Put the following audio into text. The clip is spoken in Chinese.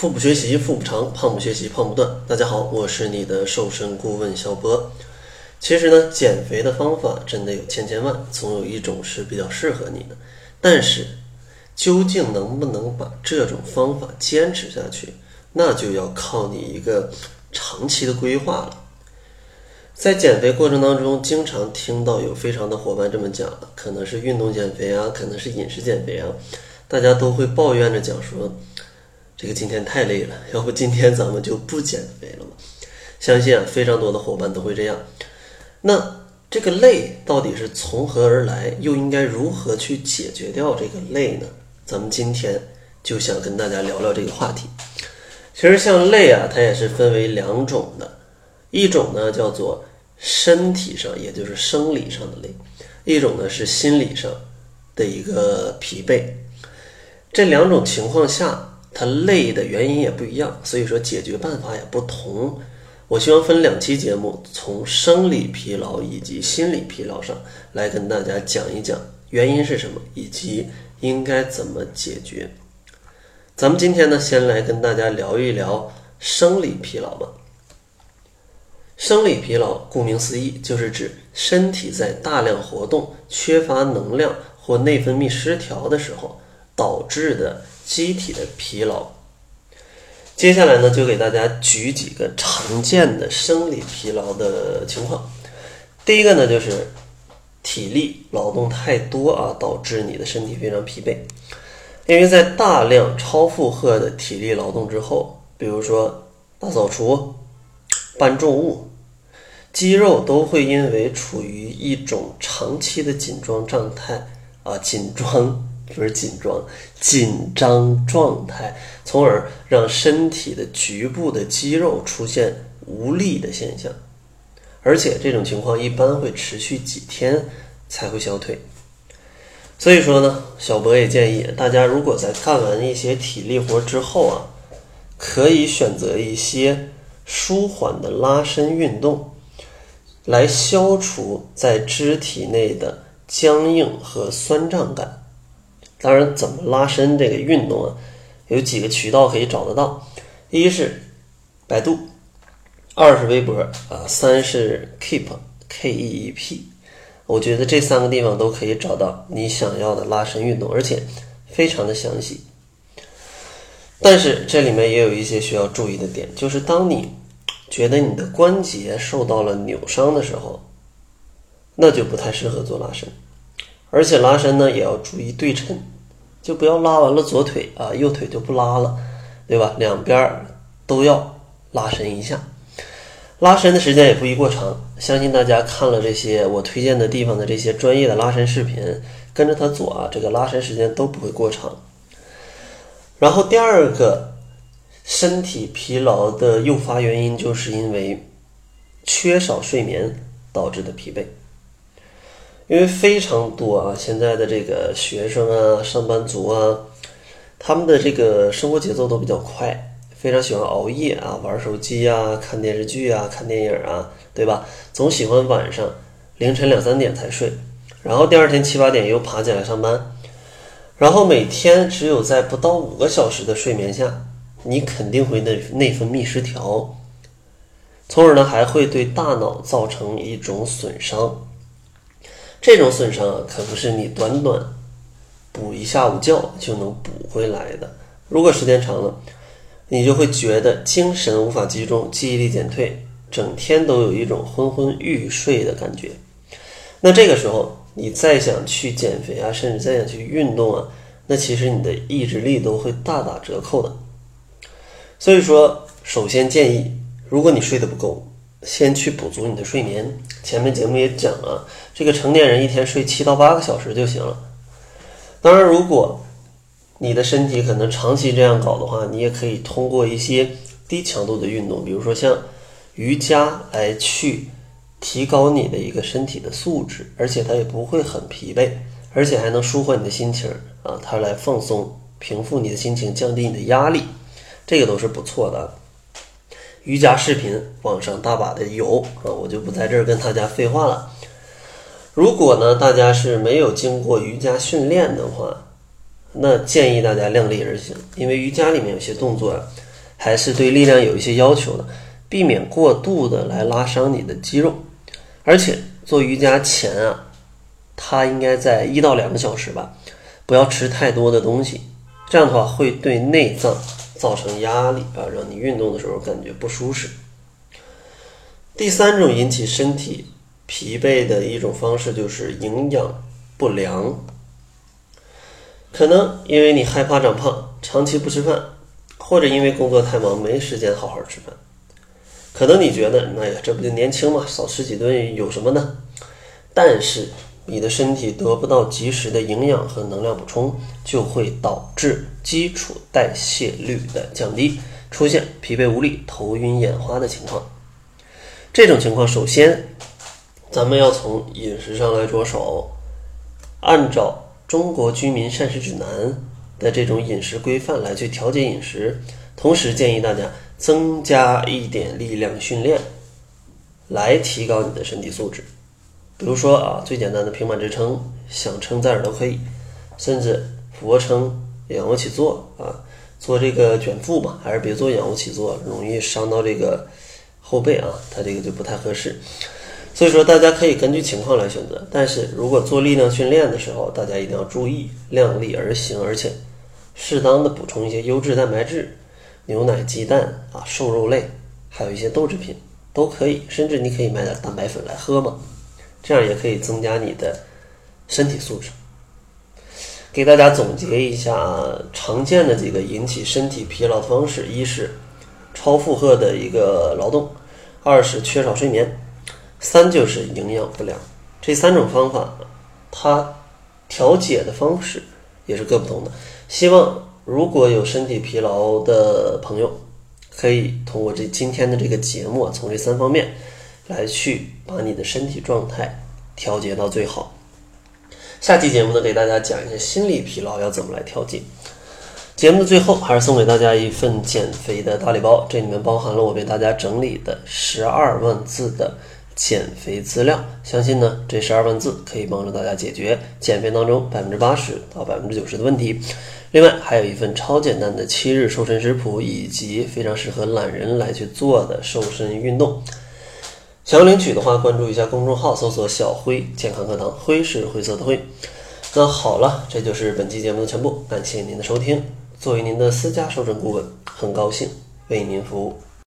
腹部学习腹部长，胖不学习胖不断。大家好，我是你的瘦身顾问小博。其实呢，减肥的方法真的有千千万，总有一种是比较适合你的。但是，究竟能不能把这种方法坚持下去，那就要靠你一个长期的规划了。在减肥过程当中，经常听到有非常的伙伴这么讲，可能是运动减肥啊，可能是饮食减肥啊，大家都会抱怨着讲说，这个今天太累了，要不今天咱们就不减肥了吗？相信啊，非常多的伙伴都会这样。那这个累到底是从何而来？又应该如何去解决掉这个累呢？咱们今天就想跟大家聊聊这个话题。其实像累啊，它也是分为两种的，一种呢叫做。身体上，也就是生理上的累；一种呢是心理上的一个疲惫。这两种情况下，它累的原因也不一样，所以说解决办法也不同。我希望分两期节目，从生理疲劳以及心理疲劳上来跟大家讲一讲原因是什么，以及应该怎么解决。咱们今天呢，先来跟大家聊一聊生理疲劳吧。生理疲劳，顾名思义，就是指身体在大量活动、缺乏能量或内分泌失调的时候导致的机体的疲劳。接下来呢，就给大家举几个常见的生理疲劳的情况。第一个呢，就是体力劳动太多啊，导致你的身体非常疲惫。因为在大量超负荷的体力劳动之后，比如说大扫除、搬重物。肌肉都会因为处于一种长期的紧张状态啊，紧张就是紧张，紧张状态，从而让身体的局部的肌肉出现无力的现象，而且这种情况一般会持续几天才会消退。所以说呢，小博也建议大家，如果在干完一些体力活之后啊，可以选择一些舒缓的拉伸运动。来消除在肢体内的僵硬和酸胀感。当然，怎么拉伸这个运动啊？有几个渠道可以找得到：一是百度，二是微博啊，三是 Keep K E E P。我觉得这三个地方都可以找到你想要的拉伸运动，而且非常的详细。但是这里面也有一些需要注意的点，就是当你。觉得你的关节受到了扭伤的时候，那就不太适合做拉伸，而且拉伸呢也要注意对称，就不要拉完了左腿啊，右腿就不拉了，对吧？两边都要拉伸一下，拉伸的时间也不宜过长。相信大家看了这些我推荐的地方的这些专业的拉伸视频，跟着他做啊，这个拉伸时间都不会过长。然后第二个。身体疲劳的诱发原因，就是因为缺少睡眠导致的疲惫。因为非常多啊，现在的这个学生啊、上班族啊，他们的这个生活节奏都比较快，非常喜欢熬夜啊、玩手机啊、看电视剧啊、看电影啊，对吧？总喜欢晚上凌晨两三点才睡，然后第二天七八点又爬起来上班，然后每天只有在不到五个小时的睡眠下。你肯定会内内分泌失调，从而呢还会对大脑造成一种损伤。这种损伤啊，可不是你短短补一下午觉就能补回来的。如果时间长了，你就会觉得精神无法集中，记忆力减退，整天都有一种昏昏欲睡的感觉。那这个时候，你再想去减肥啊，甚至再想去运动啊，那其实你的意志力都会大打折扣的。所以说，首先建议，如果你睡得不够，先去补足你的睡眠。前面节目也讲了，这个成年人一天睡七到八个小时就行了。当然，如果你的身体可能长期这样搞的话，你也可以通过一些低强度的运动，比如说像瑜伽，来去提高你的一个身体的素质，而且它也不会很疲惫，而且还能舒缓你的心情啊，它来放松、平复你的心情，降低你的压力。这个都是不错的，瑜伽视频网上大把的有啊，我就不在这儿跟大家废话了。如果呢大家是没有经过瑜伽训练的话，那建议大家量力而行，因为瑜伽里面有些动作啊还是对力量有一些要求的，避免过度的来拉伤你的肌肉。而且做瑜伽前啊，它应该在一到两个小时吧，不要吃太多的东西，这样的话会对内脏造成压力啊，让你运动的时候感觉不舒适。第三种引起身体疲惫的一种方式就是营养不良，可能因为你害怕长胖，长期不吃饭，或者因为工作太忙没时间好好吃饭。可能你觉得，哎呀，这不就年轻嘛，少吃几顿有什么呢？但是你的身体得不到及时的营养和能量补充，就会导致基础代谢率的降低，出现疲惫无力、头晕眼花的情况。这种情况，首先，咱们要从饮食上来着手，按照《中国居民膳食指南》的这种饮食规范来去调节饮食，同时建议大家增加一点力量训练，来提高你的身体素质。比如说啊，最简单的平板支撑，想撑在哪儿都可以，甚至俯卧撑、仰卧起坐啊，做这个卷腹吧，还是别做仰卧起坐，容易伤到这个。后背啊，它这个就不太合适，所以说大家可以根据情况来选择。但是如果做力量训练的时候，大家一定要注意量力而行，而且适当的补充一些优质蛋白质，牛奶、鸡蛋啊，瘦肉类，还有一些豆制品都可以，甚至你可以买点蛋白粉来喝嘛，这样也可以增加你的身体素质。给大家总结一下常见的几个引起身体疲劳的方式：一是超负荷的一个劳动。二是缺少睡眠，三就是营养不良。这三种方法，它调节的方式也是各不同的。希望如果有身体疲劳的朋友，可以通过这今天的这个节目，从这三方面来去把你的身体状态调节到最好。下期节目呢，给大家讲一下心理疲劳要怎么来调节。节目的最后，还是送给大家一份减肥的大礼包，这里面包含了我为大家整理的十二万字的减肥资料。相信呢，这十二万字可以帮助大家解决减肥当中百分之八十到百分之九十的问题。另外，还有一份超简单的七日瘦身食谱，以及非常适合懒人来去做的瘦身运动。想要领取的话，关注一下公众号，搜索“小辉健康课堂”，辉是灰色的灰。那好了，这就是本期节目的全部，感谢您的收听。作为您的私家瘦身顾问，很高兴为您服务。